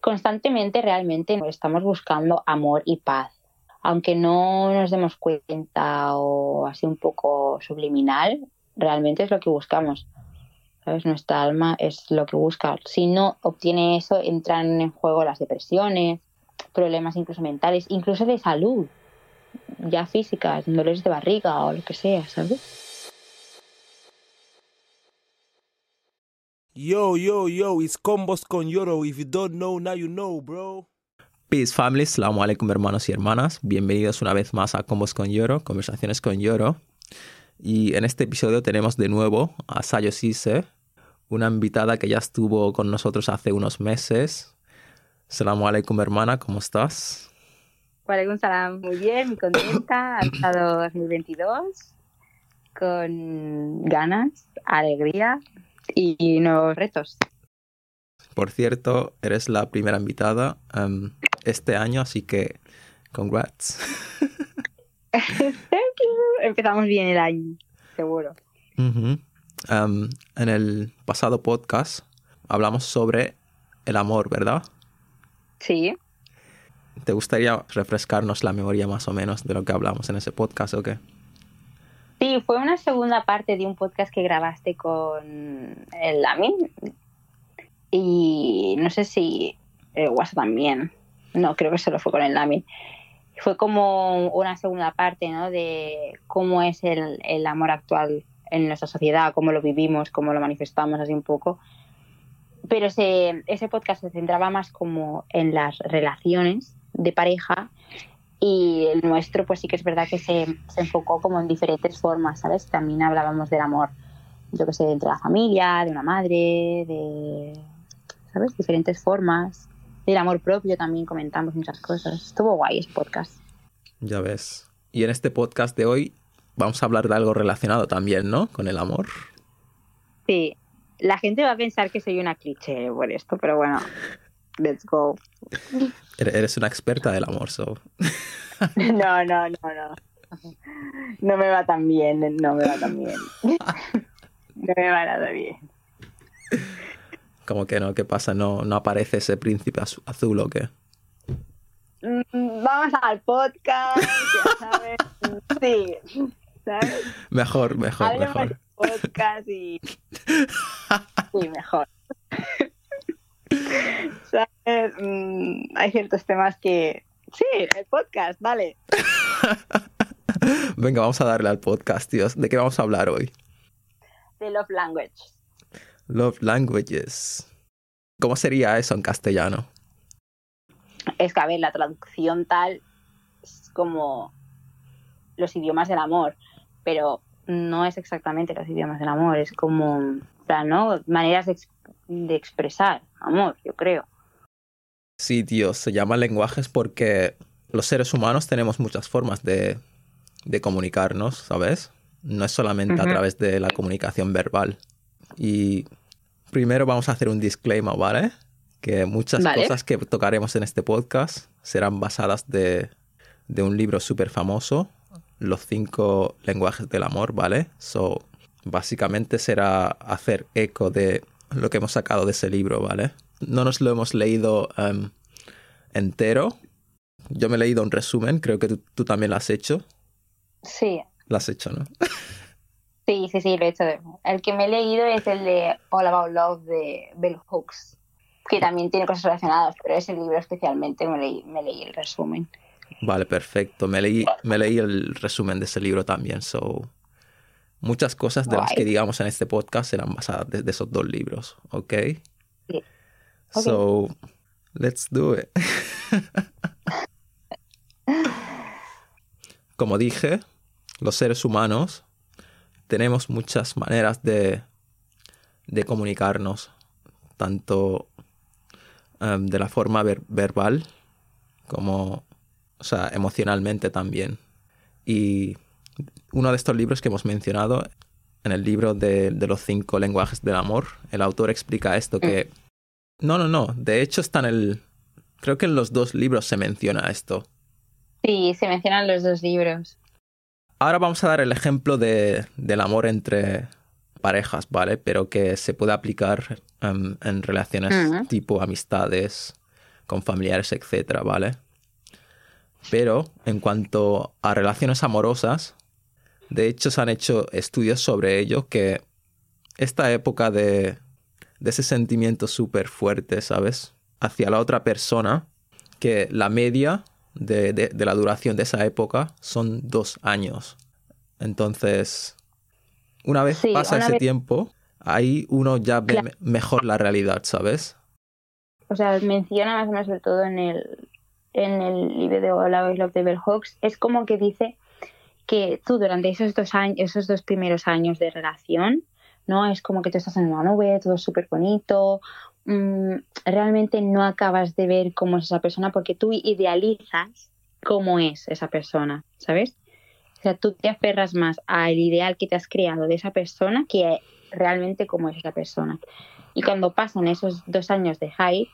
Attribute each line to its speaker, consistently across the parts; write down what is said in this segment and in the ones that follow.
Speaker 1: constantemente realmente estamos buscando amor y paz. Aunque no nos demos cuenta o así un poco subliminal, realmente es lo que buscamos. ¿Sabes? Nuestra alma es lo que busca. Si no obtiene eso, entran en juego las depresiones, problemas incluso mentales, incluso de salud, ya físicas, dolores de barriga o lo que sea, ¿sabes?
Speaker 2: Yo, yo, yo, it's Combos con Yoro. If you don't know, now you know, bro.
Speaker 3: Peace family, salamu alaikum hermanos y hermanas. Bienvenidos una vez más a Combos con Yoro, conversaciones con Yoro. Y en este episodio tenemos de nuevo a Sayo Sise, una invitada que ya estuvo con nosotros hace unos meses. Salamu alaikum hermana, ¿cómo estás?
Speaker 1: Alaikum salam, muy bien, muy contenta. Ha estado 2022 con ganas, alegría y nuevos retos.
Speaker 3: Por cierto, eres la primera invitada um, este año, así que congrats.
Speaker 1: Thank you. Empezamos bien el año, seguro.
Speaker 3: Um, en el pasado podcast hablamos sobre el amor, ¿verdad?
Speaker 1: Sí.
Speaker 3: ¿Te gustaría refrescarnos la memoria más o menos de lo que hablamos en ese podcast o qué?
Speaker 1: Sí, fue una segunda parte de un podcast que grabaste con el Lamin. Y no sé si el WhatsApp también. No, creo que solo fue con el Lamin. Fue como una segunda parte, ¿no? De cómo es el, el amor actual en nuestra sociedad, cómo lo vivimos, cómo lo manifestamos, así un poco. Pero ese, ese podcast se centraba más como en las relaciones de pareja y el nuestro pues sí que es verdad que se, se, enfocó como en diferentes formas, ¿sabes? También hablábamos del amor, yo que sé, entre la familia, de una madre, de, ¿sabes? Diferentes formas. Del amor propio también comentamos muchas cosas. Estuvo guay ese podcast.
Speaker 3: Ya ves. Y en este podcast de hoy vamos a hablar de algo relacionado también, ¿no? Con el amor.
Speaker 1: Sí. La gente va a pensar que soy una cliché por esto, pero bueno, let's go.
Speaker 3: Eres una experta del amor, so.
Speaker 1: No, no, no, no. No me va tan bien, no me va tan bien. No me va nada bien.
Speaker 3: ¿Cómo que no? ¿Qué pasa? ¿No, no aparece ese príncipe azul o qué?
Speaker 1: Mm, vamos al podcast, ya sabes. Sí, ¿sabes?
Speaker 3: Mejor, mejor,
Speaker 1: Hablemos
Speaker 3: mejor.
Speaker 1: podcast y... Sí, mejor. ¿Sabes? Mm, hay ciertos temas que... Sí, el podcast, vale.
Speaker 3: Venga, vamos a darle al podcast, tíos. ¿De qué vamos a hablar hoy?
Speaker 1: De Love Language.
Speaker 3: Love languages. ¿Cómo sería eso en castellano?
Speaker 1: Es que, a ver, la traducción tal es como los idiomas del amor, pero no es exactamente los idiomas del amor, es como, ¿no? Maneras de expresar amor, yo creo.
Speaker 3: Sí, tío, se llama lenguajes porque los seres humanos tenemos muchas formas de, de comunicarnos, ¿sabes? No es solamente a través de la comunicación verbal. Y primero vamos a hacer un disclaimer, ¿vale? Que muchas
Speaker 1: Vale.
Speaker 3: cosas que tocaremos en este podcast serán basadas de, de un libro súper famoso, Los cinco lenguajes del amor, ¿vale? So, básicamente será hacer eco de lo que hemos sacado de ese libro, ¿vale? No nos lo hemos leído em, entero. Yo me he leído un resumen, creo que tú, tú también lo has hecho.
Speaker 1: Sí,
Speaker 3: Lo has hecho, ¿no?
Speaker 1: sí, sí, sí, lo he hecho. El que me he leído es el de All About Love de Bell Hooks, que también tiene cosas relacionadas, pero ese libro especialmente me leí, me leí el resumen.
Speaker 3: Vale, perfecto. Me leí, me leí el resumen de ese libro también, so... Muchas cosas de las que digamos en este podcast serán basadas de, de esos dos libros, ¿ok?
Speaker 1: Sí. Ok.
Speaker 3: So, let's do it. Como dije, los seres humanos tenemos muchas maneras de, de comunicarnos, tanto em, de la forma ver- verbal como, o sea, emocionalmente también. Y uno de estos libros que hemos mencionado, en el libro de, de los cinco lenguajes del amor, el autor explica esto que... No, no, no, de hecho está en el... Creo que en los dos libros se menciona esto.
Speaker 1: Sí, se mencionan los dos libros.
Speaker 3: Ahora vamos a dar el ejemplo de, del amor entre parejas, ¿vale? Pero que se puede aplicar em, en relaciones tipo amistades, con familiares, etcétera, ¿vale? Pero en cuanto a relaciones amorosas, de hecho se han hecho estudios sobre ello que esta época de, de ese sentimiento súper fuerte, ¿sabes? Hacia la otra persona, que la media de, de, de la duración de esa época son dos años. Entonces, una vez
Speaker 1: Sí,
Speaker 3: pasa
Speaker 1: una
Speaker 3: ese
Speaker 1: vez-
Speaker 3: tiempo, ahí uno ya ve
Speaker 1: Claro.
Speaker 3: mejor la realidad, ¿sabes?
Speaker 1: o sea, menciona más o menos sobre todo en el, en el libro de All About Love de Bell Hooks, es como que dice que tú durante esos dos años, esos dos primeros años de relación, ¿no? Es como que tú estás en una nube, todo súper bonito, mm, realmente no acabas de ver cómo es esa persona porque tú idealizas cómo es esa persona, ¿sabes? O sea, tú te aferras más al ideal que te has creado de esa persona que realmente cómo es esa persona. Y cuando pasan esos dos años de hype,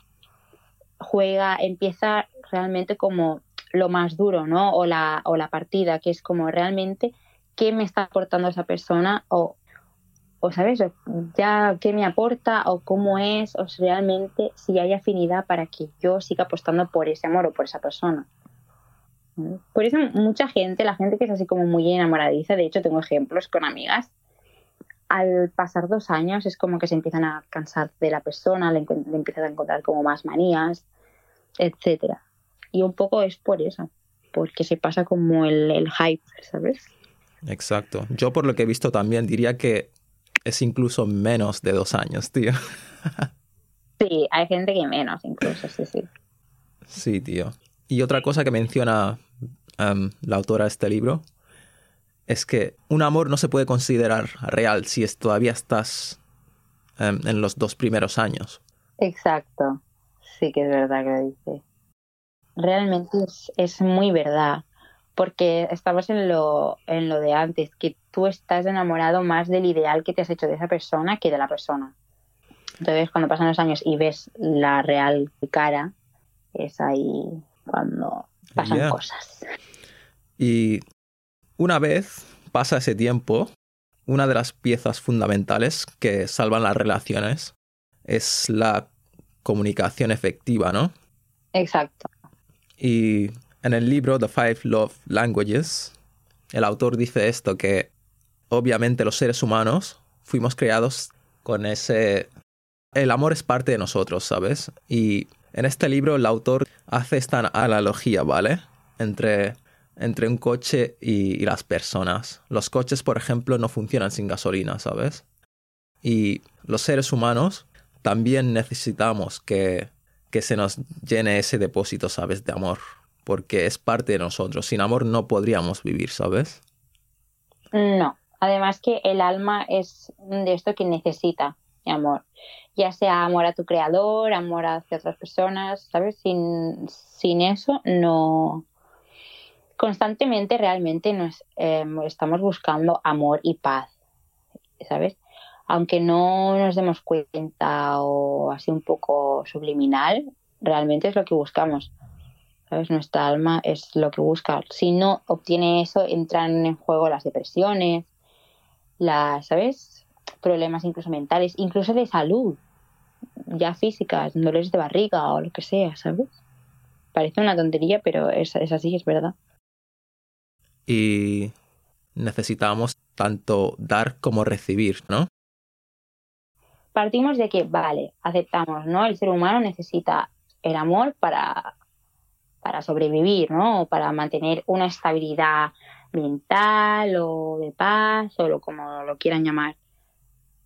Speaker 1: juega, empieza realmente como lo más duro, ¿no? O la, o la partida, que es como realmente qué me está aportando esa persona o, o ¿sabes? Ya qué me aporta o cómo es, o realmente si hay afinidad para que yo siga apostando por ese amor o por esa persona. Por eso mucha gente, la gente que es así como muy enamoradiza, de hecho tengo ejemplos con amigas, al pasar dos años es como que se empiezan a cansar de la persona, le, le empiezan a encontrar como más manías, etcétera. Y un poco es por eso, porque se pasa como el, el hype, ¿sabes?
Speaker 3: Exacto. Yo por lo que he visto también diría que es incluso menos de dos años, tío.
Speaker 1: Sí, hay gente que menos incluso, sí, sí.
Speaker 3: Sí, tío. Y otra cosa que menciona em, la autora de este libro es que un amor no se puede considerar real si es, todavía estás em, en los dos primeros años.
Speaker 1: Exacto, sí que es verdad que lo dice. Realmente es, es muy verdad, porque estamos en lo, en lo de antes, que tú estás enamorado más del ideal que te has hecho de esa persona que de la persona. Entonces, cuando pasan los años y ves la real cara, es ahí cuando pasan
Speaker 3: Yeah.
Speaker 1: cosas.
Speaker 3: Y una vez pasa ese tiempo, una de las piezas fundamentales que salvan las relaciones es la comunicación efectiva, ¿no?
Speaker 1: Exacto.
Speaker 3: Y en el libro The Five Love Languages, el autor dice esto, que obviamente los seres humanos fuimos creados con ese... El amor es parte de nosotros, ¿sabes? Y en este libro el autor hace esta analogía, ¿vale? Entre, entre un coche y, y las personas. Los coches, por ejemplo, no funcionan sin gasolina, ¿sabes? Y los seres humanos también necesitamos que, que se nos llene ese depósito, ¿sabes? De amor. Porque es parte de nosotros. Sin amor no podríamos vivir, ¿sabes?
Speaker 1: No, además que el alma es de esto que necesita amor, ya sea amor a tu creador, amor hacia otras personas, ¿sabes? Sin, sin eso no... Constantemente realmente nos eh, estamos buscando amor y paz, ¿sabes? Aunque no nos demos cuenta o así un poco subliminal, realmente es lo que buscamos. ¿sabes? Nuestra alma es lo que busca. Si no obtiene eso, entran en juego las depresiones, las, ¿sabes? Problemas incluso mentales, incluso de salud, ya físicas, dolores de barriga o lo que sea, ¿sabes? Parece una tontería, pero es, es así, es verdad.
Speaker 3: Y necesitamos tanto dar como recibir, ¿no?
Speaker 1: Partimos de que, vale, aceptamos, ¿no? El ser humano necesita el amor para, para sobrevivir, ¿no? O para mantener una estabilidad mental o de paz o lo, como lo quieran llamar.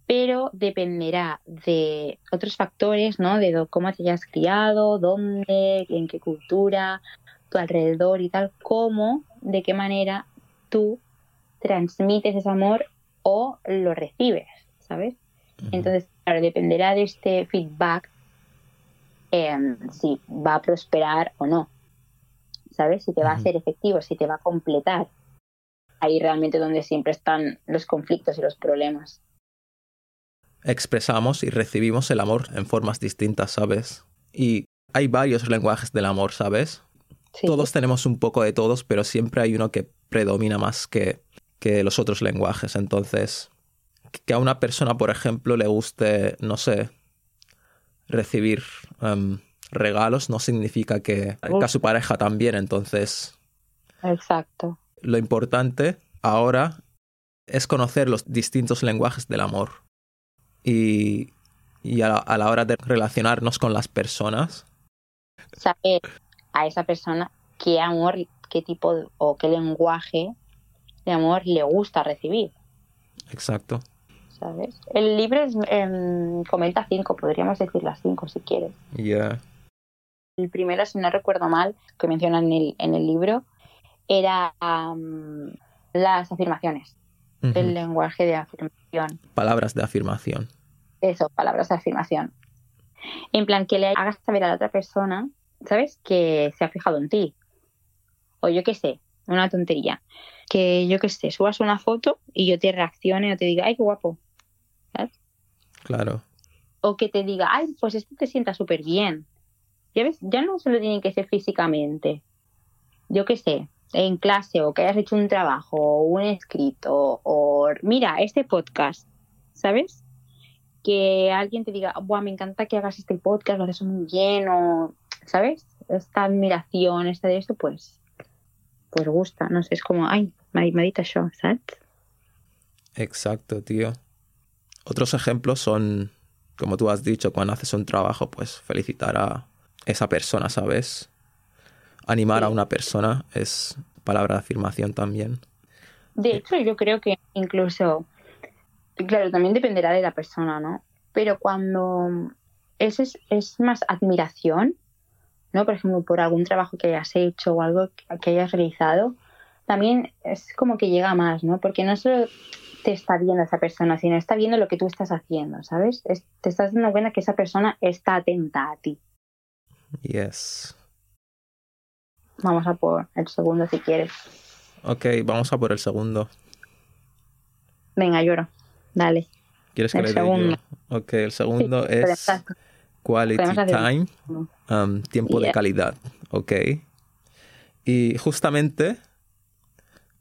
Speaker 1: Pero dependerá de otros factores, ¿no? De cómo te hayas criado, dónde, en qué cultura, tu alrededor y tal, cómo, de qué manera tú transmites ese amor o lo recibes, ¿sabes? Entonces, claro, dependerá de este feedback eh, si va a prosperar o no. ¿Sabes? Si te va a ser efectivo, si te va a completar. Ahí realmente donde siempre están los conflictos y los problemas.
Speaker 3: expresamos y recibimos el amor en formas distintas, ¿sabes? Y hay varios lenguajes del amor, ¿sabes?
Speaker 1: Sí.
Speaker 3: Todos tenemos un poco de todos, pero siempre hay uno que predomina más que, que los otros lenguajes. Entonces, que a una persona, por ejemplo, le guste, no sé, recibir em, regalos no significa que, que a su pareja también. Entonces,
Speaker 1: Exacto.
Speaker 3: lo importante ahora es conocer los distintos lenguajes del amor. Y, y a, la, a la hora de relacionarnos con las personas,
Speaker 1: Saber a esa persona qué amor, qué tipo de- o qué lenguaje de amor le gusta recibir.
Speaker 3: exacto.
Speaker 1: ¿Sabes? El libro es, em, comenta cinco, podríamos decir las cinco si quieres.
Speaker 3: Yeah.
Speaker 1: El primero, si no recuerdo mal, que menciona en el, en el libro, era las afirmaciones, el lenguaje de afirmación.
Speaker 3: Palabras de afirmación.
Speaker 1: Eso, palabras de afirmación. En plan, que le hagas saber a la otra persona, ¿sabes? Que se ha fijado en ti. O yo qué sé, una tontería. Que yo qué sé, subas una foto y yo te reaccione o te diga, ay, qué guapo.
Speaker 3: Claro.
Speaker 1: O que te diga, ay, pues esto te sienta súper bien. Ya ves, ya no solo tiene que ser físicamente. Yo qué sé, en clase o que hayas hecho un trabajo o un escrito o mira, este podcast, ¿sabes? Que alguien te diga, Buah, me encanta que hagas este podcast, lo haces muy bien o, ¿sabes? Esta admiración, esta de esto, pues, pues gusta, no sé, es como, ay, me ha això, ¿sabes?
Speaker 3: Exacto, tío. Otros ejemplos son, como tú has dicho, cuando haces un trabajo, pues felicitar a esa persona, ¿sabes? Animar a una persona es palabra de afirmación también.
Speaker 1: De hecho, yo creo que incluso, claro, también dependerá de la persona, ¿no? Pero cuando es, es más admiración, ¿no? Por ejemplo, por algún trabajo que hayas hecho o algo que- que hayas realizado, también es como que llega más, ¿no? Porque no solo te está viendo esa persona, sino está viendo lo que tú estás haciendo, ¿sabes? Es- te estás dando cuenta que esa persona está atenta a ti.
Speaker 3: Yes.
Speaker 1: Vamos a por el segundo si quieres.
Speaker 3: Ok, vamos a por el segundo.
Speaker 1: Venga, lloro. Dale.
Speaker 3: ¿Quieres que
Speaker 1: El
Speaker 3: yo?
Speaker 1: segundo.
Speaker 3: Ok, el segundo
Speaker 1: Sí,
Speaker 3: es quality time, um, tiempo de calidad. Ok. Y justamente,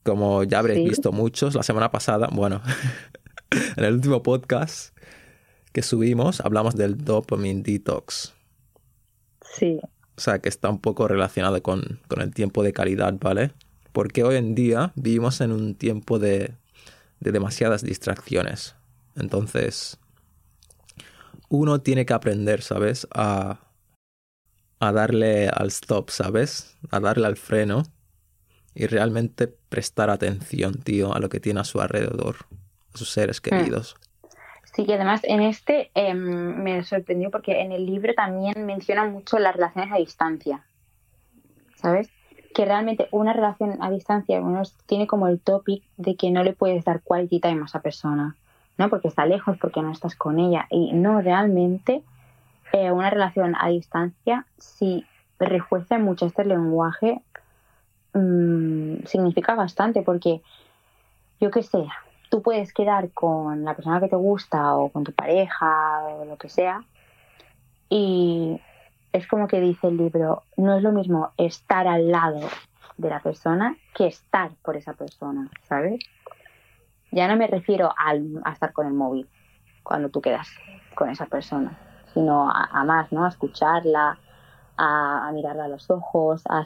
Speaker 3: como ya habréis
Speaker 1: Sí.
Speaker 3: visto muchos, la semana pasada, bueno, en el último podcast que subimos, hablamos del dopamine detox.
Speaker 1: Sí,
Speaker 3: O sea, que está un poco relacionado con, con el tiempo de calidad, ¿vale? Porque hoy en día vivimos en un tiempo de, de demasiadas distracciones. Entonces, uno tiene que aprender, ¿sabes? A, a darle al stop, ¿sabes? A darle al freno y realmente prestar atención, tío, a lo que tiene a su alrededor, a sus seres queridos.
Speaker 1: Sí, y además en este em, me sorprendió porque en el libro también menciona mucho las relaciones a distancia. ¿Sabes? Que realmente una relación a distancia uno tiene como el topic de que no le puedes dar quality time a esa persona, ¿no? Porque está lejos, porque no estás con ella. Y no, realmente eh, una relación a distancia, si refuerza mucho este lenguaje, mm, significa bastante, porque yo qué sé, tú puedes quedar con la persona que te gusta o con tu pareja o lo que sea y es como que dice el libro, no es lo mismo estar al lado de la persona que estar por esa persona, ¿sabes? Ya no me refiero al- a estar con el móvil cuando tú quedas con esa persona, sino a, a más, ¿no? A escucharla, a, a mirarla a los ojos, a,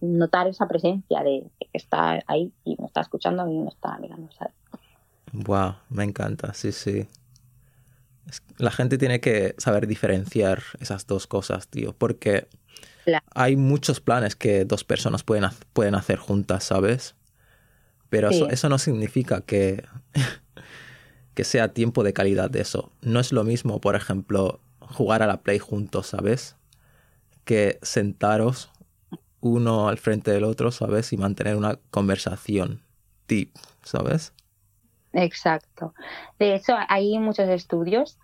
Speaker 1: notar esa presencia de que está ahí y me está escuchando y me está mirando, ¿sabes?
Speaker 3: Wow, me encanta, sí, sí. Es- La gente tiene que saber diferenciar esas dos cosas, tío, porque
Speaker 1: Claro.
Speaker 3: hay muchos planes que dos personas pueden, pueden hacer juntas, ¿sabes? Pero eso, eso no significa que, que sea tiempo de calidad de eso. No es lo mismo, por ejemplo, jugar a la Play juntos, ¿sabes? Que sentaros uno al frente del otro, ¿sabes? Y mantener una conversación deep, ¿sabes?
Speaker 1: Exacto. De hecho, hay muchos estudios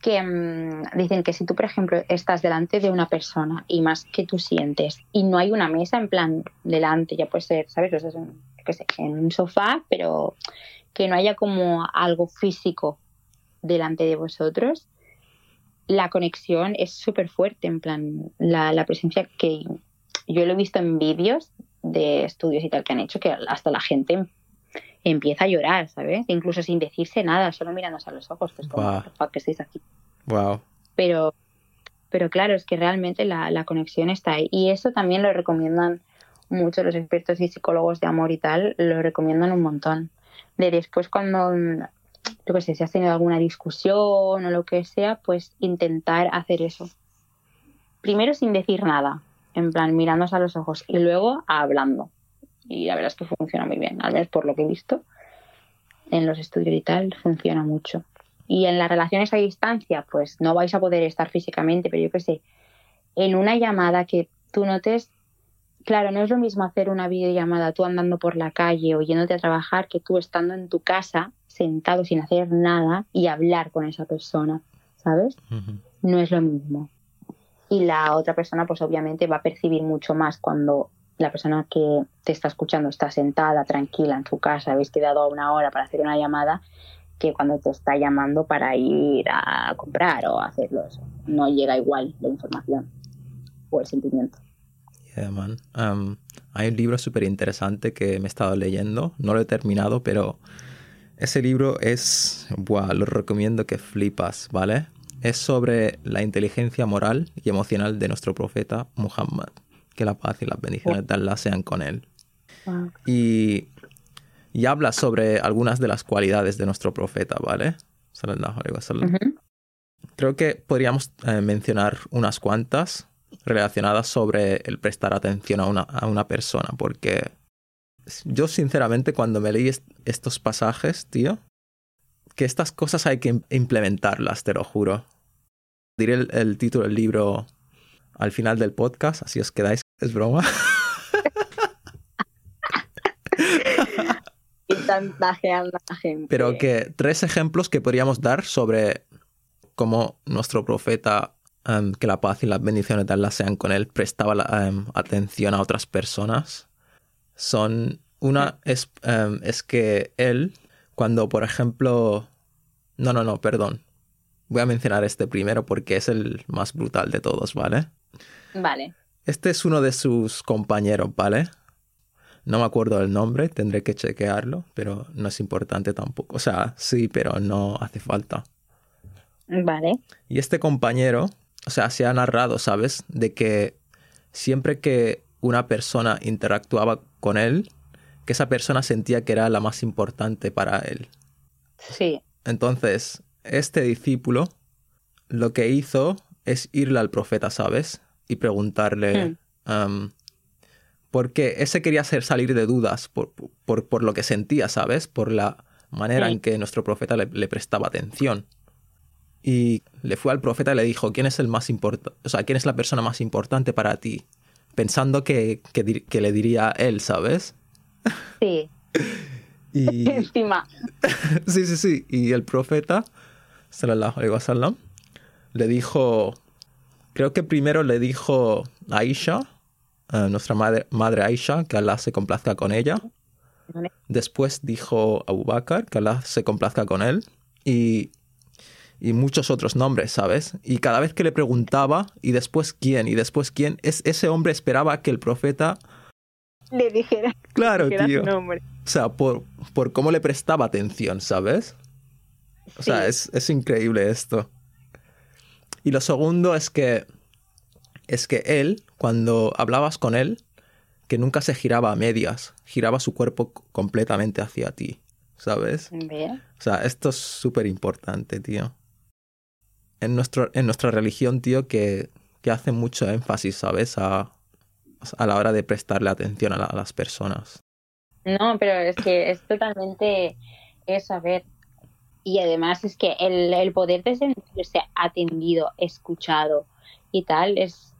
Speaker 1: que mm, dicen que si tú, por ejemplo, estás delante de una persona y más que tú sientes y no hay una mesa en plan delante, ya puede ser, ¿sabes? Qué sé, en un sofá, pero que no haya como algo físico delante de vosotros, la conexión es súper fuerte, en plan, la, la presencia que yo lo he visto en vídeos de estudios y tal que han hecho, que hasta la gente empieza a llorar, ¿sabes? Incluso sin decirse nada, solo mirándose a los ojos, pues como,
Speaker 3: Guau.
Speaker 1: "What the fuck, que estáis aquí.
Speaker 3: Wow.
Speaker 1: Pero pero claro, es que realmente la, la conexión está ahí. Y eso también lo recomiendan mucho los expertos y psicólogos de amor y tal, lo recomiendan un montón. De después cuando, yo qué sé, si has tenido alguna discusión o lo que sea, pues intentar hacer eso. Primero sin decir nada, en plan mirándose a los ojos y luego hablando. Y la verdad es que funciona muy bien, al menos por lo que he visto en los estudios y tal, funciona mucho. Y en las relaciones a distancia, pues no vais a poder estar físicamente, pero yo qué sé, en una llamada que tú notes, claro, no es lo mismo hacer una videollamada tú andando por la calle o yéndote a trabajar que tú estando en tu casa, sentado sin hacer nada y hablar con esa persona, ¿sabes? No es lo mismo. Y la otra persona, pues obviamente va a percibir mucho más cuando la persona que te está escuchando está sentada, tranquila en su casa, habéis quedado a una hora para hacer una llamada, que cuando te está llamando para ir a comprar o hacerlo eso. No llega igual la información o el sentimiento.
Speaker 3: Yeah, man. Um, hay un libro súper interesante que me he estado leyendo, no lo he terminado, pero ese libro es, buah, lo recomiendo que flipas, ¿vale? Es sobre la inteligencia moral y emocional de nuestro profeta Muhammad. Que la paz y las bendiciones de Allah sean con él. Y, y habla sobre algunas de las cualidades de nuestro profeta, ¿vale? Sallallahu wasallam. Creo que podríamos eh, mencionar unas cuantas relacionadas sobre el prestar atención a una, a una persona, porque yo sinceramente cuando me leí est estos pasajes, tío, que estas cosas hay que implementarlas, te lo juro. Diré el, el título del libro al final del podcast, así os quedáis. Es broma.
Speaker 1: y chantajeando a la gente.
Speaker 3: Pero que tres ejemplos que podríamos dar sobre cómo nuestro profeta, um, que la paz y las bendiciones de Allah sean con él, prestaba la, um, atención a otras personas. Son. Una es, um, es que él, cuando por ejemplo. No, no, no, perdón. Voy a mencionar este primero porque es el más brutal de todos, ¿vale?
Speaker 1: Vale.
Speaker 3: Este es uno de sus compañeros, ¿vale? No me acuerdo el nombre, tendré que chequearlo, pero no es importante tampoco. O sea, sí, pero no hace falta.
Speaker 1: Vale.
Speaker 3: Y este compañero, o sea, se ha narrado, ¿sabes? De que siempre que una persona interactuaba con él, que esa persona sentía que era la más importante para él.
Speaker 1: Sí.
Speaker 3: Entonces, este discípulo lo que hizo es irle al profeta, ¿sabes? Y preguntarle um, por qué ese quería hacer salir de dudas por, por, por lo que sentía, ¿sabes? Por la manera
Speaker 1: Sí.
Speaker 3: en que nuestro profeta le, le prestaba atención. Y le fue al profeta y le dijo, ¿quién es el más importante? O sea, ¿quién es la persona más importante para ti? Pensando que, que le diría él, ¿sabes?
Speaker 1: Sí.
Speaker 3: Y,
Speaker 1: Encima.
Speaker 3: Sí, sí, sí. Y el profeta, sallallahu alaihi wasallam, le dijo, creo que primero le dijo a Aisha, a nuestra madre, madre Aisha, que Allah se complazca con ella. Después dijo a Abu Bakr, que Allah se complazca con él. Y, y muchos otros nombres, ¿sabes? Y cada vez que le preguntaba, y después quién, y después quién, es, ese hombre esperaba que el profeta...
Speaker 1: Le dijera,
Speaker 3: Claro,
Speaker 1: dijera
Speaker 3: tío.
Speaker 1: su nombre.
Speaker 3: O sea, por, por cómo le prestaba atención, ¿sabes? O sea, es, es increíble esto. Y lo segundo es que es que él, cuando hablabas con él, que nunca se giraba a medias, giraba su cuerpo completamente hacia ti, ¿sabes? O sea, esto es súper importante, tío. En, nuestro, en nuestra religión, tío, que, que hace mucho énfasis, ¿sabes? A, a la hora de prestarle atención a, la- a las personas.
Speaker 1: No, pero es que es totalmente eso, a ver. Y además es que el, el poder de sentirse atendido, escuchado y tal es,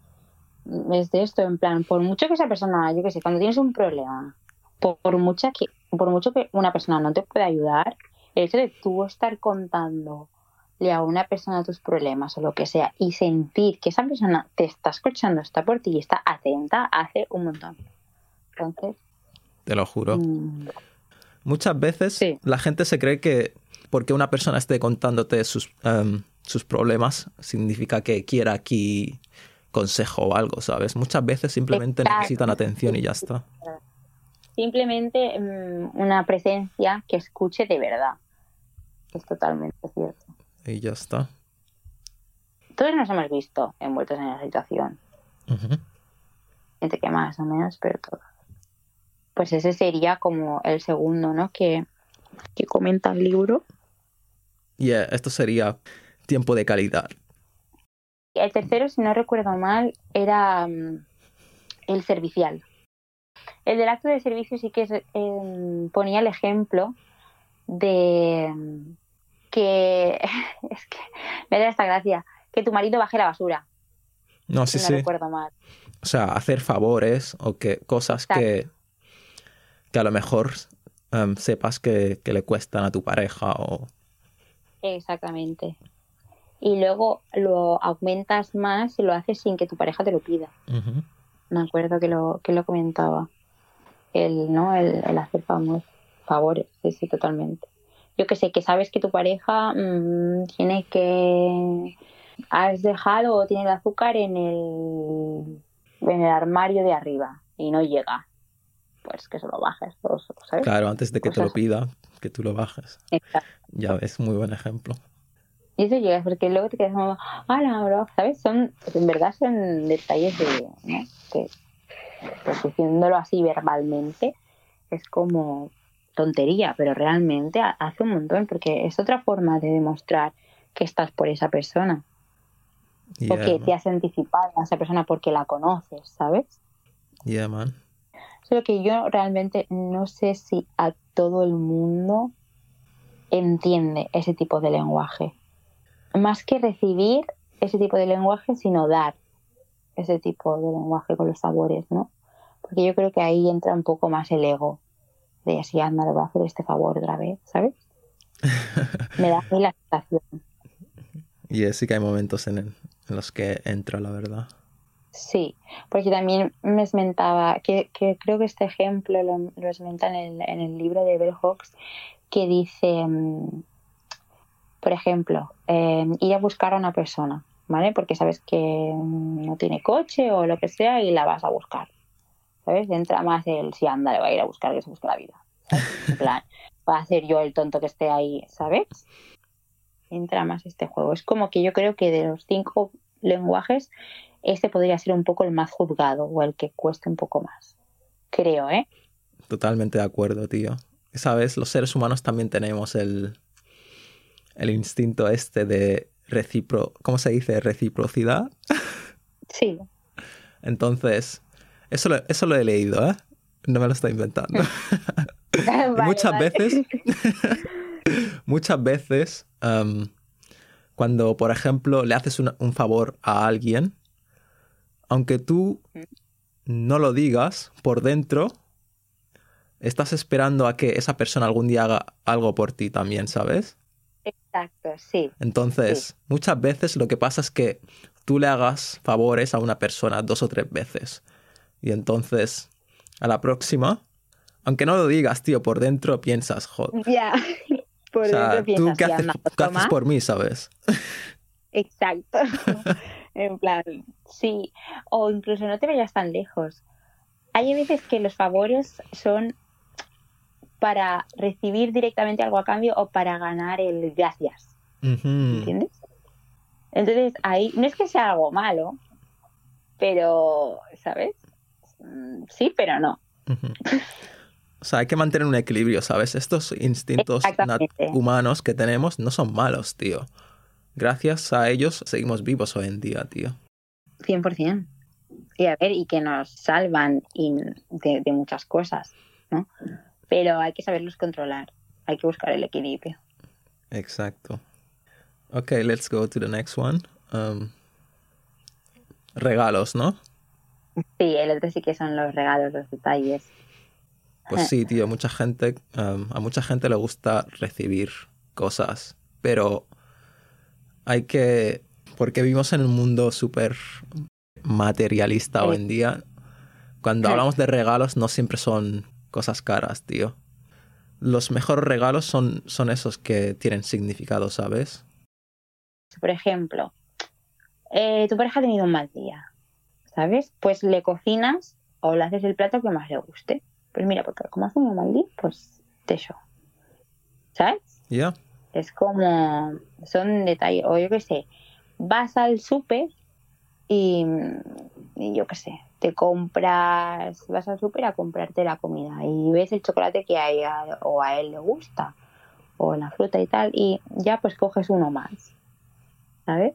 Speaker 1: es de esto, en plan, por mucho que esa persona, yo qué sé, cuando tienes un problema, por, por que, por mucho que una persona no te pueda ayudar, el hecho de tú estar contándole a una persona tus problemas o lo que sea y sentir que esa persona te está escuchando, está por ti y está atenta, hace un montón. Entonces,
Speaker 3: Te lo juro.
Speaker 1: mm,
Speaker 3: Muchas veces
Speaker 1: Sí.
Speaker 3: la gente se cree que porque una persona esté contándote sus, em, sus problemas significa que quiera aquí consejo o algo, ¿sabes? Muchas veces simplemente
Speaker 1: Exacto.
Speaker 3: necesitan atención y ya está.
Speaker 1: simplemente mm, una presencia que escuche de verdad. Es totalmente cierto.
Speaker 3: Y ya está.
Speaker 1: todos nos hemos visto envueltos en esa situación.
Speaker 3: Ujú.
Speaker 1: Gente que más o menos, pero todos. Pues ese sería como el segundo, ¿no? Que, que comenta el libro.
Speaker 3: Y eh, esto sería tiempo de calidad.
Speaker 1: El tercero, si no recuerdo mal, era mm, el servicial. El del acto de servicio sí que es, em, ponía el ejemplo de mm, que es que me da esta gracia que tu marido baje la basura.
Speaker 3: No, sí,
Speaker 1: no
Speaker 3: sí.
Speaker 1: recuerdo mal.
Speaker 3: O sea, hacer favores o que cosas que, que a lo mejor em, sepas que, que le cuestan a tu pareja o...
Speaker 1: exactamente. Y luego lo aumentas más y lo haces sin que tu pareja te lo pida. Me acuerdo que lo que lo comentaba. El no el, el hacer favores sí sí totalmente yo que sé que sabes que tu pareja mm, tiene que has dejado o tiene el azúcar en el en el armario de arriba y no llega pues que se lo bajes ¿sabes?
Speaker 3: Claro, antes de que te lo pida, que tú lo bajes.
Speaker 1: Exacto.
Speaker 3: Ya ves, muy buen ejemplo.
Speaker 1: Y eso llegas porque luego te quedas como, ¡Hala, bro! ¿Sabes? Son, en verdad son detalles de, ¿no? Que, pues diciéndolo así verbalmente, es como tontería, pero realmente ha- hace un montón, porque es otra forma de demostrar que estás por esa persona, o
Speaker 3: Yeah,
Speaker 1: que
Speaker 3: man.
Speaker 1: te has anticipado a esa persona porque la conoces, ¿sabes?
Speaker 3: Yeah, man.
Speaker 1: Solo que yo realmente no sé si a todo el mundo entiende ese tipo de lenguaje. Más que recibir ese tipo de lenguaje, sino dar ese tipo de lenguaje con los sabores, ¿no? Porque yo creo que ahí entra un poco más el ego de así, anda, le voy a hacer este favor otra vez, ¿sabes? Me da a mí la sensación.
Speaker 3: Y sí que hay momentos en, el- en los que entra, la verdad.
Speaker 1: Sí, porque también me esmentaba, que, que creo que este ejemplo lo, lo esmenta en el, en el libro de Bell Hooks, que dice, mm, por ejemplo, eh, ir a buscar a una persona, ¿vale? Porque sabes que mm, no tiene coche o lo que sea y la vas a buscar, ¿sabes? Entra más el, si anda, le va a ir a buscar, que se busque la vida, ¿sabes? En plan, va a ser yo el tonto que esté ahí, ¿sabes? Entra más este juego. Es como que yo creo que de los cinco lenguajes, este podría ser un poco el más juzgado o el que cueste un poco más. Creo, ¿eh?
Speaker 3: Totalmente de acuerdo, tío. Sabes, los seres humanos también tenemos el, el instinto este de recipro... ¿Cómo se dice? Reciprocidad.
Speaker 1: Sí.
Speaker 3: Entonces, eso lo, eso lo he leído, ¿eh? No me lo estoy inventando.
Speaker 1: Vale,
Speaker 3: muchas
Speaker 1: vale.
Speaker 3: veces, muchas veces, em, cuando, por ejemplo, le haces un favor a alguien, aunque tú no lo digas por dentro, estás esperando a que esa persona algún día haga algo por ti también, ¿sabes?
Speaker 1: Exacto, sí.
Speaker 3: Entonces, muchas veces lo que pasa es que tú le hagas favores a una persona dos o tres veces. Y entonces, a la próxima, aunque no lo digas, tío, por dentro piensas, joder.
Speaker 1: Ya. Por
Speaker 3: O sea,
Speaker 1: dentro
Speaker 3: tú
Speaker 1: piensas,
Speaker 3: qué
Speaker 1: "Ya,
Speaker 3: haces,
Speaker 1: anda,
Speaker 3: qué haces
Speaker 1: toma".
Speaker 3: por mí, ¿sabes?
Speaker 1: Exacto. en plan, sí. O incluso no te vayas tan lejos. Hay veces que los favores son para recibir directamente algo a cambio o para ganar el gracias.
Speaker 3: Ujú.
Speaker 1: ¿Entiendes? Entonces, ahí no es que sea algo malo, pero, ¿sabes? Mm, Sí, pero no.
Speaker 3: O sea, hay que mantener un equilibrio, ¿sabes? Estos instintos humanos que tenemos no son malos, tío. Gracias a ellos seguimos vivos hoy en día, tío.
Speaker 1: 100%. Y a ver, y que nos salvan y de, de muchas cosas, ¿no? Pero hay que saberlos controlar. Hay que buscar el equilibrio.
Speaker 3: Exacto. Ok, let's go to the next one. Um, regalos, ¿no?
Speaker 1: Sí, el otro sí que son los regalos, los detalles.
Speaker 3: Pues sí, tío, mucha gente, um, a mucha gente le gusta recibir cosas, pero hay que, porque vivimos en un mundo súper materialista hoy en día, cuando
Speaker 1: Sí.
Speaker 3: hablamos de regalos no siempre son cosas caras, tío. Los mejores regalos son, son esos que tienen significado, ¿sabes?
Speaker 1: Por ejemplo, eh, tu pareja ha tenido un mal día, ¿sabes? Pues le cocinas o le haces el plato que más le guste. Pues mira, porque como hace un mal día, pues te show. ¿Sabes?
Speaker 3: ¿Ya?
Speaker 1: Es como, son detalles, o yo qué sé, vas al súper y, y yo qué sé, te compras, vas al súper a comprarte la comida y ves el chocolate que a ella o a él le gusta o la fruta y tal y ya pues coges uno más, ¿sabes?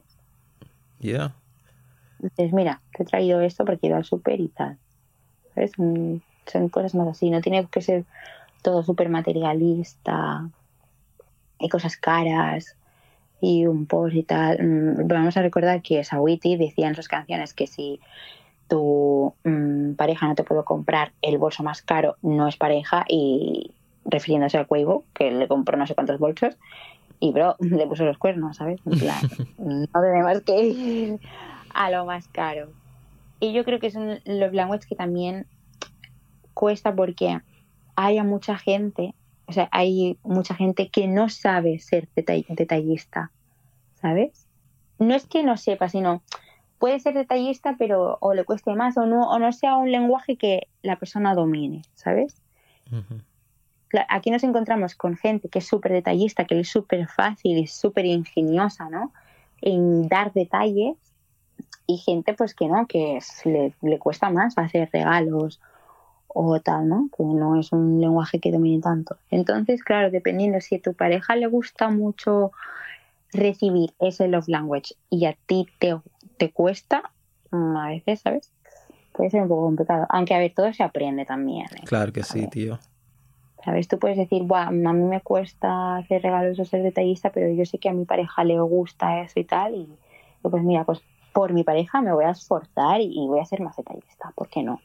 Speaker 3: Yeah.
Speaker 1: Dices, mira, te he traído esto porque he ido al súper y tal. ¿Sabes? Mm, Son cosas más así, no tiene que ser todo súper materialista, hay cosas caras y un post y tal. Mm, Vamos a recordar que Sawiti decía en sus canciones que si tu mm, pareja no te puede comprar el bolso más caro, no es pareja y refiriéndose a Cuevo, que le compró no sé cuántos bolsos y bro, le puso los cuernos, ¿sabes? En plan, no tenemos que ir a lo más caro. Y yo creo que son los language que también cuesta porque hay mucha gente, o sea, hay mucha gente que no sabe ser detall- detallista, ¿sabes? No es que no sepa, sino puede ser detallista, pero o le cueste más o no, o no sea un lenguaje que la persona domine, ¿sabes? Aquí nos encontramos con gente que es súper detallista, que es súper fácil y súper ingeniosa, ¿no? En dar detalles y gente pues que no, que le, le cuesta más hacer regalos o tal, ¿no? Que no es un lenguaje que domine tanto. Entonces, claro, dependiendo si a tu pareja le gusta mucho recibir ese love language y a ti te, te cuesta, mm, a veces, ¿sabes? Puede ser un poco complicado. Aunque, a ver, todo se aprende también. ¿eh?
Speaker 3: Claro que sí, tío.
Speaker 1: ¿Sabes? Tú puedes decir, Buah, a mí me cuesta hacer regalos o ser detallista, pero yo sé que a mi pareja le gusta eso y tal. Y pues mira, pues por mi pareja me voy a esforzar y, voy a ser más detallista. ¿Por qué no?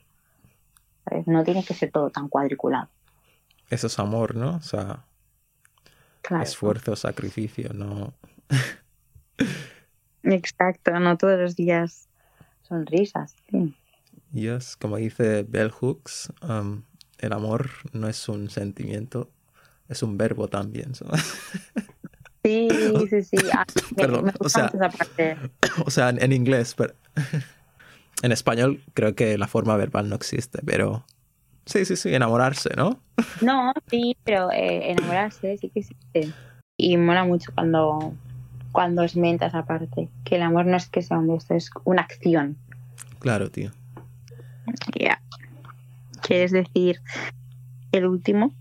Speaker 1: ¿Sabes? No tiene que ser todo tan cuadriculado.
Speaker 3: Eso es amor, ¿no? O sea,
Speaker 1: Claro.
Speaker 3: esfuerzo, sacrificio, no.
Speaker 1: Exacto, no todos los días sonrisas. Sí,
Speaker 3: Yes, como dice Bell Hooks, um, el amor no es un sentimiento, es un verbo también.
Speaker 1: sí, sí. sí. Ah, me,
Speaker 3: Perdón,
Speaker 1: me
Speaker 3: o sea-
Speaker 1: esa parte.
Speaker 3: o sea, en, en inglés, pero en español creo que la forma verbal no existe, pero sí, sí, sí, enamorarse, ¿no?
Speaker 1: No, sí, pero eh, enamorarse sí que existe. Y mola mucho cuando, cuando os menta esa parte. Que el amor no es que sea un beso, es una acción.
Speaker 3: Claro, tío.
Speaker 1: Ya. ¿Quieres decir el último?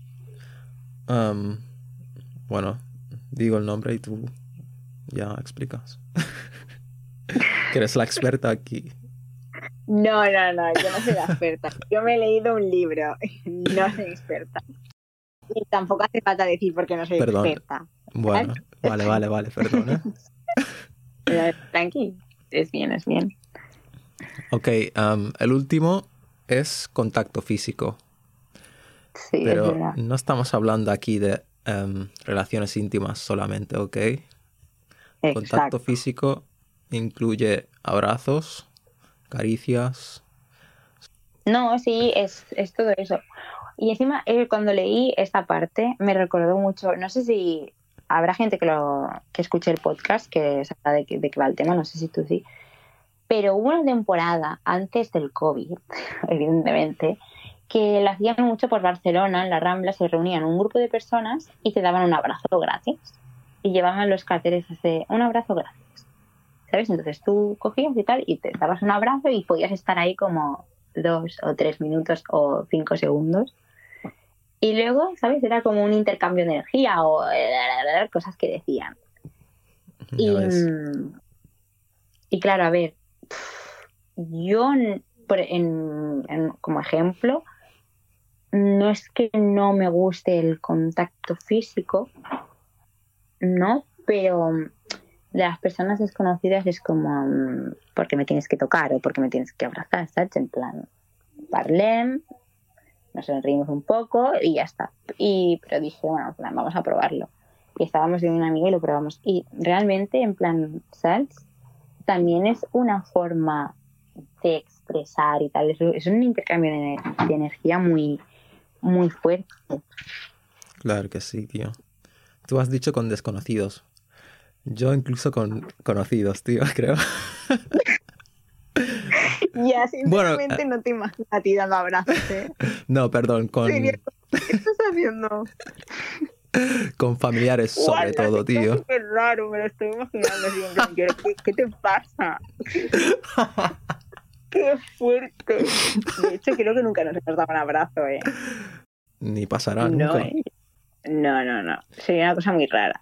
Speaker 3: Um, bueno, digo el nombre y tú ya explicas. que eres la experta aquí.
Speaker 1: No, no, no, yo no soy la experta. Yo me he leído un libro, no soy experta. Y tampoco hace falta decir porque no soy
Speaker 3: Perdón.
Speaker 1: experta.
Speaker 3: Bueno, vale, vale, vale, perdona.
Speaker 1: Pero tranqui, es bien, es bien.
Speaker 3: Ok, um, el último es contacto físico,
Speaker 1: Sí, es
Speaker 3: pero
Speaker 1: verdad.
Speaker 3: no estamos hablando aquí de um, relaciones íntimas solamente, ¿ok? Contacto
Speaker 1: Exacto.
Speaker 3: físico incluye abrazos, caricias.
Speaker 1: No, sí, es, es todo eso. Y encima, eh, cuando leí esta parte, me recordó mucho, no sé si habrá gente que lo que escuche el podcast, que sabrá de, de qué va el tema, no sé si tú sí, pero hubo una temporada antes del COVID, evidentemente, que lo hacían mucho por Barcelona, en la Rambla, se reunían un grupo de personas y te daban un abrazo gratis. Y llevaban los carteles de un abrazo gratis. ¿Sabes? Entonces tú cogías y tal y te dabas un abrazo y podías estar ahí como dos o tres minutos o cinco segundos. Y luego, ¿sabes? Era como un intercambio de energía o cosas que decían. Y, y claro, a ver, yo en- en- como ejemplo, no es que no me guste el contacto físico, no, pero mm, de las personas desconocidas es como mm, porque me tienes que tocar o porque me tienes que abrazar, ¿sabes? En plan, parlem, nos sonreímos un poco y ya está. Y, pero dije, bueno, en plan, vamos a probarlo. Y estábamos de una amiga y lo probamos. Y realmente, en plan, ¿sabes? También es una forma de expresar y tal. Es, un intercambio de energía muy, muy fuerte.
Speaker 3: Claro que sí, tío. Tú has dicho con desconocidos. Yo incluso con conocidos, tío, creo.
Speaker 1: Ya,
Speaker 3: sinceramente,
Speaker 1: no te imaginas a ti dando abrazos, ¿eh?
Speaker 3: No, perdón, con...
Speaker 1: ¿Qué estás haciendo?
Speaker 3: Con familiares sobre
Speaker 1: Guarda,
Speaker 3: todo, tío.
Speaker 1: Qué raro, me lo estoy imaginando así ¿qué, qué te pasa? ¡Qué fuerte! De hecho, creo que nunca nos hemos dado un abrazo, ¿eh?
Speaker 3: Ni pasará
Speaker 1: no,
Speaker 3: nunca.
Speaker 1: ¿eh? No, no, no. Sería una cosa muy rara.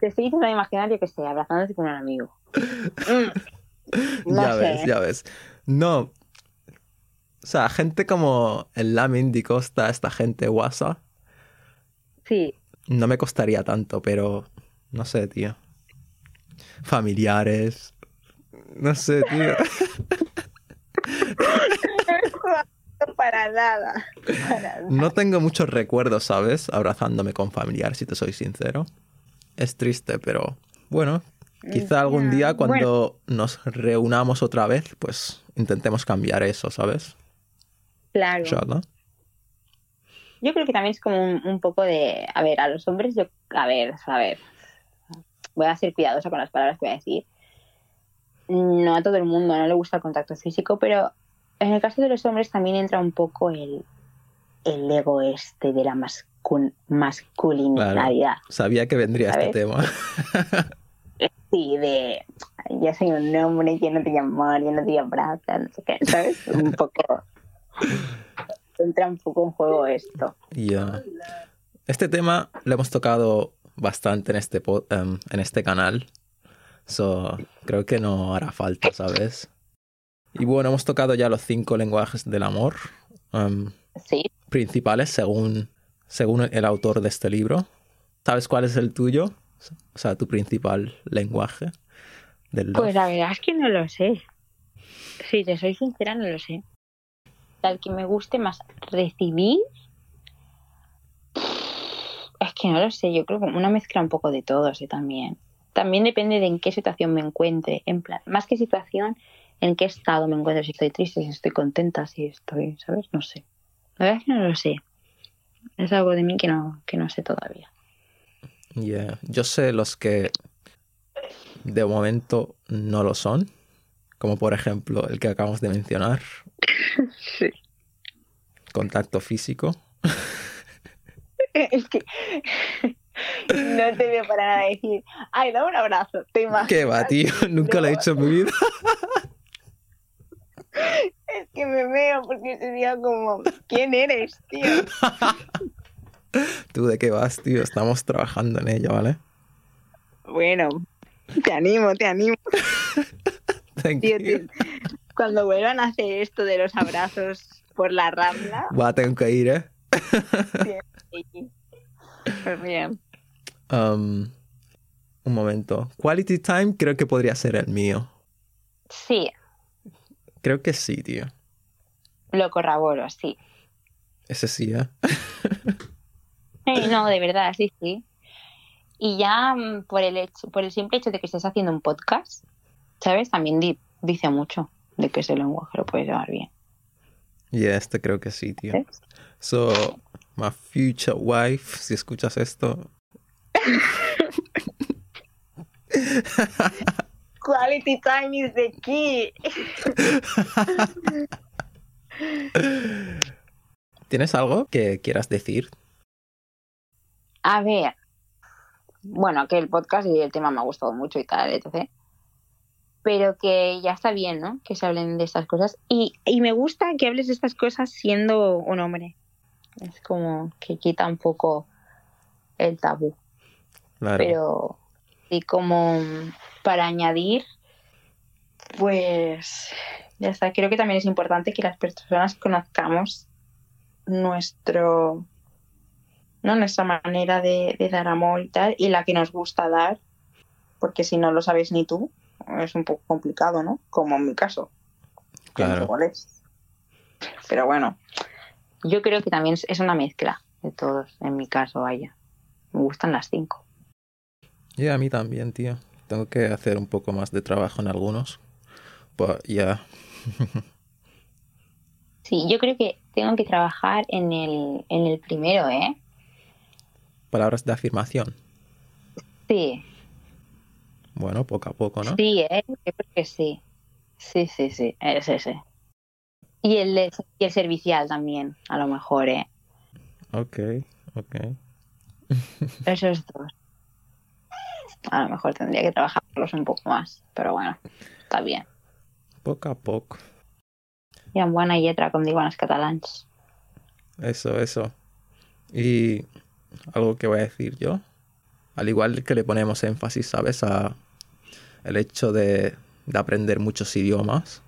Speaker 1: Te estoy intentando imaginar, yo que sé, abrazándote con un amigo. Mm. No
Speaker 3: ya
Speaker 1: sé.
Speaker 3: ves, ya ves. No. O sea, gente como el Lamin Di Costa, esta gente guasa,
Speaker 1: Sí.
Speaker 3: no me costaría tanto, pero no sé, tío. Familiares. No sé, tío.
Speaker 1: Para nada. Para nada.
Speaker 3: No tengo muchos recuerdos, ¿sabes? Abrazándome con familiares, si te soy sincero. Es triste, pero bueno, quizá algún día cuando nos reunamos otra vez, pues intentemos cambiar eso, ¿sabes?
Speaker 1: Claro.
Speaker 3: Inshallah.
Speaker 1: Yo creo que también es como un, un poco de, a ver, a los hombres, yo, a ver, a ver, voy a ser cuidadosa con las palabras que voy a decir. No a todo el mundo no le gusta el contacto físico, pero en el caso de los hombres también entra un poco el, el ego este de la mascul- masculinidad.
Speaker 3: Sabía que vendría
Speaker 1: ¿Sabes?
Speaker 3: este tema.
Speaker 1: Sí, de yo soy un hombre, yo no te amor, yo no te abrazo, no sé qué, ¿sabes? Un poco. Entra un poco en juego esto.
Speaker 3: Ya. Este tema lo hemos tocado bastante en este, em, en este canal. So, creo que no hará falta, ¿sabes? Y bueno, hemos tocado ya los cinco lenguajes del amor em,
Speaker 1: Sí,
Speaker 3: principales según, según el autor de este libro. ¿Sabes cuál es el tuyo? O sea, tu principal lenguaje del love.
Speaker 1: Pues la verdad es que no lo sé. Si te soy sincera, no lo sé. Tal que me guste más recibir. Es que no lo sé, yo creo que una mezcla un poco de todos ¿eh? también. También depende de en qué situación me encuentre. En plan, más que situación, en qué estado me encuentro. Si estoy triste, si estoy contenta, si estoy, ¿sabes? No sé. La verdad es que no lo sé. Es algo de mí que no, que no sé todavía.
Speaker 3: Yeah. Yo sé los que de momento no lo son. Como por ejemplo el que acabamos de mencionar,
Speaker 1: Sí.
Speaker 3: contacto físico.
Speaker 1: Es que no te veo para nada decir, ay, dame un abrazo, te imaginas.
Speaker 3: ¿Qué va, tío? Nunca lo he hecho en mi vida.
Speaker 1: Es que me veo porque sería como, ¿quién eres, tío?
Speaker 3: ¿Tú de qué vas, tío? Estamos trabajando en ello, ¿vale?
Speaker 1: Bueno, te animo, te animo.
Speaker 3: Thank
Speaker 1: Tío, tío. Cuando vuelvan a hacer esto de los abrazos por la rambla,
Speaker 3: Va, tengo que ir, ¿eh?
Speaker 1: sí. pues bien.
Speaker 3: Um, un momento. Quality time creo que podría ser el mío.
Speaker 1: Sí,
Speaker 3: Creo que sí, tío.
Speaker 1: lo corroboro, sí.
Speaker 3: Ese sí, ¿eh?
Speaker 1: No, de verdad, sí, sí. Y ya mm, por el hecho, por el simple hecho de que estés haciendo un podcast, ¿sabes? También di- dice mucho de que ese lenguaje lo puedes llevar bien.
Speaker 3: Y este creo que sí, tío. So, my future wife, si escuchas esto,
Speaker 1: Quality time is the key.
Speaker 3: ¿tienes algo que quieras decir?
Speaker 1: A ver, bueno, que el podcast y el tema me ha gustado mucho y tal, etc. Pero que ya está bien, ¿no? Que se hablen de estas cosas. Y, y me gusta que hables de estas cosas siendo un hombre. Es como que quita un poco el tabú.
Speaker 3: Claro.
Speaker 1: Pero, y como para añadir, pues ya está. Creo que también es importante que las personas conozcamos nuestro, ¿no? nuestra manera de, de dar amor y tal, y la que nos gusta dar, porque si no lo sabes ni tú, es un poco complicado, ¿no? Como en mi caso.
Speaker 3: Claro.
Speaker 1: es. Pero bueno, yo creo que también es una mezcla de todos, en mi caso, vaya. Me gustan las cinco.
Speaker 3: Y a mí también, tío. Tengo que hacer un poco más de trabajo en algunos. But yeah.
Speaker 1: Sí, yo creo que tengo que trabajar en el, en el primero, ¿eh?
Speaker 3: Palabras de afirmación.
Speaker 1: Sí,
Speaker 3: Bueno, poco a poco, ¿no?
Speaker 1: sí, ¿eh? Yo creo que sí. Sí, sí, sí, es ese. Y el, y el servicial también, a lo mejor, ¿eh?
Speaker 3: Ok, ok.
Speaker 1: Esos dos. A lo mejor tendría que trabajarlos un poco más, pero bueno, está bien.
Speaker 3: Poco a poco.
Speaker 1: I amb bona lletra, com diuen els catalans.
Speaker 3: Eso, eso. Y algo que voy a decir yo, al igual que le ponemos énfasis, ¿sabes? A el hecho de, de aprender muchos idiomas,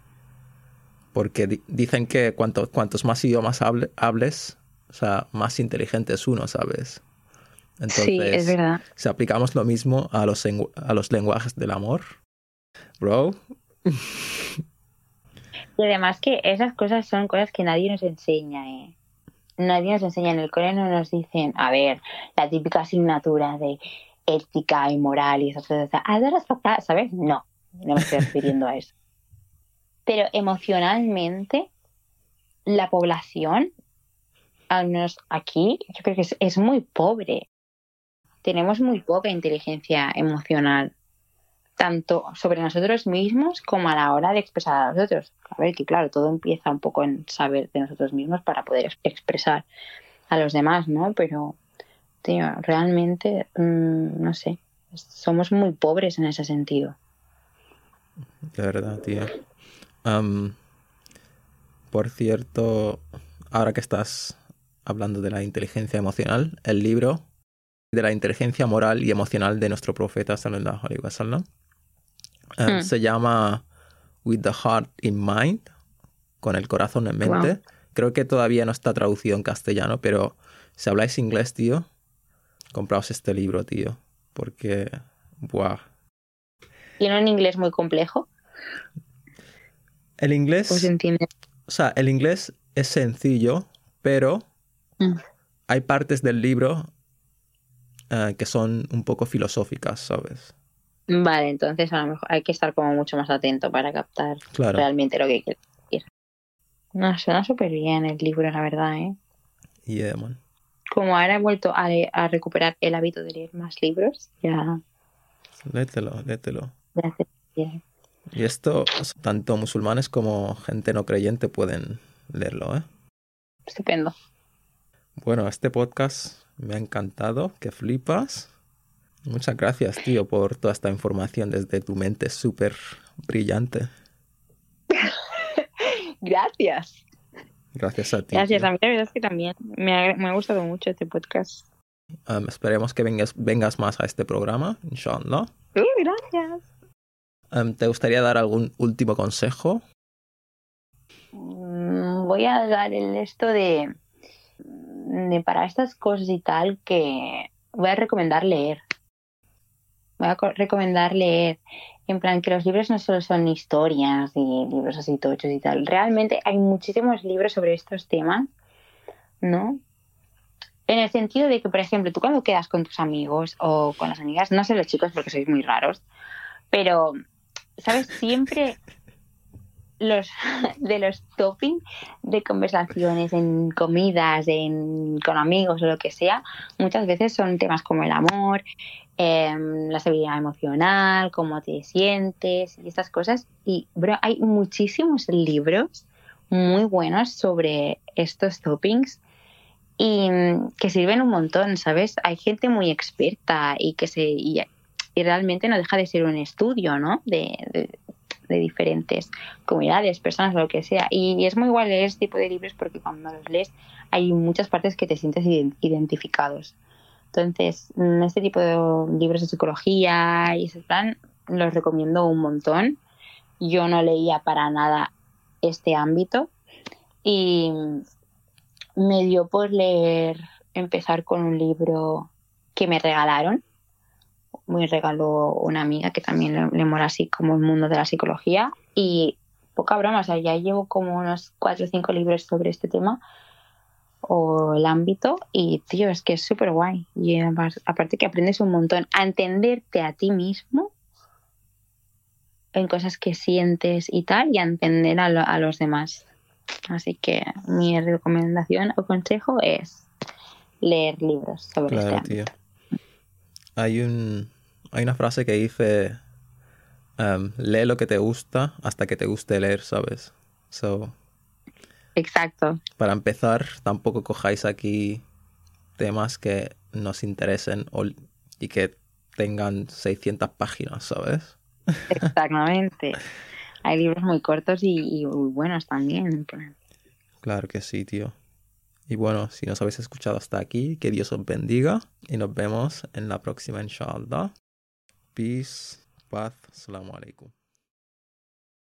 Speaker 3: porque di- dicen que cuanto, cuantos más idiomas hable- hables, o sea, más inteligente es uno, ¿sabes? Entonces,
Speaker 1: sí, es verdad.
Speaker 3: si aplicamos lo mismo a los, a los lenguajes del amor, bro,
Speaker 1: Y además que esas cosas son cosas que nadie nos enseña, ¿eh? Nadie nos enseña. En el cole no nos dicen, a ver, la típica asignatura de ética y moral y esas cosas. ¿Sabes? No, no me estoy refiriendo a eso. Pero emocionalmente, la población, al menos aquí, yo creo que es, es muy pobre. Tenemos muy poca inteligencia emocional tanto sobre nosotros mismos como a la hora de expresar a los otros. A ver, que claro, todo empieza un poco en saber de nosotros mismos para poder ex- expresar a los demás, ¿no? Pero, tío, realmente, mm, no sé, somos muy pobres en ese sentido.
Speaker 3: de verdad, tío. Por cierto, ahora que estás hablando de la inteligencia emocional, el libro de la inteligencia moral y emocional de nuestro profeta sallallahu alaihi wasallam em,
Speaker 1: Hmm.
Speaker 3: se llama With the Heart in Mind, con el corazón en mente. Creo que todavía no está traducido en castellano, pero si habláis inglés, tío, compraos este libro, tío, porque, buah.
Speaker 1: Tiene un inglés muy complejo,
Speaker 3: El inglés...
Speaker 1: pues entiende.
Speaker 3: O sea, el inglés es sencillo, pero
Speaker 1: Mm.
Speaker 3: hay partes del libro eh, que son un poco filosóficas, ¿sabes?
Speaker 1: Vale, entonces a lo mejor hay que estar como mucho más atento para captar
Speaker 3: Claro.
Speaker 1: realmente lo que quiere decir. No, suena súper bien el libro, la verdad, ¿eh?
Speaker 3: Yeah, man.
Speaker 1: Como ahora he vuelto a, a recuperar el hábito de leer más libros, ya,
Speaker 3: Léetelo, léetelo.
Speaker 1: bien.
Speaker 3: Y esto, tanto musulmanes como gente no creyente pueden leerlo, ¿eh?
Speaker 1: Estupendo.
Speaker 3: Bueno, este podcast me ha encantado, que flipas. Muchas gracias, tío, por toda esta información desde tu mente súper brillante.
Speaker 1: Gracias.
Speaker 3: Gracias a ti.
Speaker 1: Gracias.
Speaker 3: tío.
Speaker 1: A mí la verdad es que también me ha, me ha gustado mucho este podcast.
Speaker 3: Um, esperemos que vengas, vengas más a este programa, inshallah.
Speaker 1: Uh, gracias.
Speaker 3: Um, ¿Te gustaría dar algún último consejo?
Speaker 1: Mm, Voy a dar el esto de para estas cosas y tal que voy a recomendar leer. Voy a co- recomendar leer. En plan, que los libros no solo son historias y libros así tochos y tal. Realmente hay muchísimos libros sobre estos temas, ¿no? En el sentido de que, por ejemplo, tú cuando quedas con tus amigos o con las amigas, no sé los chicos porque sois muy raros, pero, ¿sabes? Siempre los de los toppings de conversaciones en comidas, en, con amigos o lo que sea, muchas veces son temas como el amor, em, la seguridad emocional, cómo te sientes y estas cosas. Y, hay muchísimos libros muy buenos sobre estos toppings y mm, que sirven un montón, ¿sabes? Hay gente muy experta y que se y, realmente no deja de ser un estudio, ¿no? De diferentes comunidades, personas lo que sea. Y es muy igual leer este tipo de libros porque cuando los lees hay muchas partes que te sientes ident- identificados. Entonces, mm, este tipo de libros de psicología y ese plan los recomiendo un montón. Yo no leía para nada este ámbito y me dio por leer, empezar con un libro que me regalaron. Me regaló una amiga que también le, le mola así como el mundo de la psicología y poca broma, o sea, ya llevo como unos cuatro o cinco libros sobre este tema o el ámbito y tío, es que es súper guay y además, aparte que aprendes un montón a entenderte a ti mismo en cosas que sientes y tal y a entender a, lo- a los demás. Así que mi recomendación o consejo es leer libros sobre
Speaker 3: Claro,
Speaker 1: este ámbito.
Speaker 3: tío. Hay un hay una frase que dice um, lee lo que te gusta hasta que te guste leer, ¿sabes? So,
Speaker 1: Exacto.
Speaker 3: para empezar, tampoco cojáis aquí temas que nos interesen o- y que tengan 600 páginas, ¿sabes?
Speaker 1: Exactamente. Hay libros muy cortos y, y muy buenos también.
Speaker 3: Claro que sí, tío. Y bueno, si nos habéis escuchado hasta aquí, que Dios os bendiga y nos vemos en la próxima, inshallah. Peace, paz, assalamu alaikum.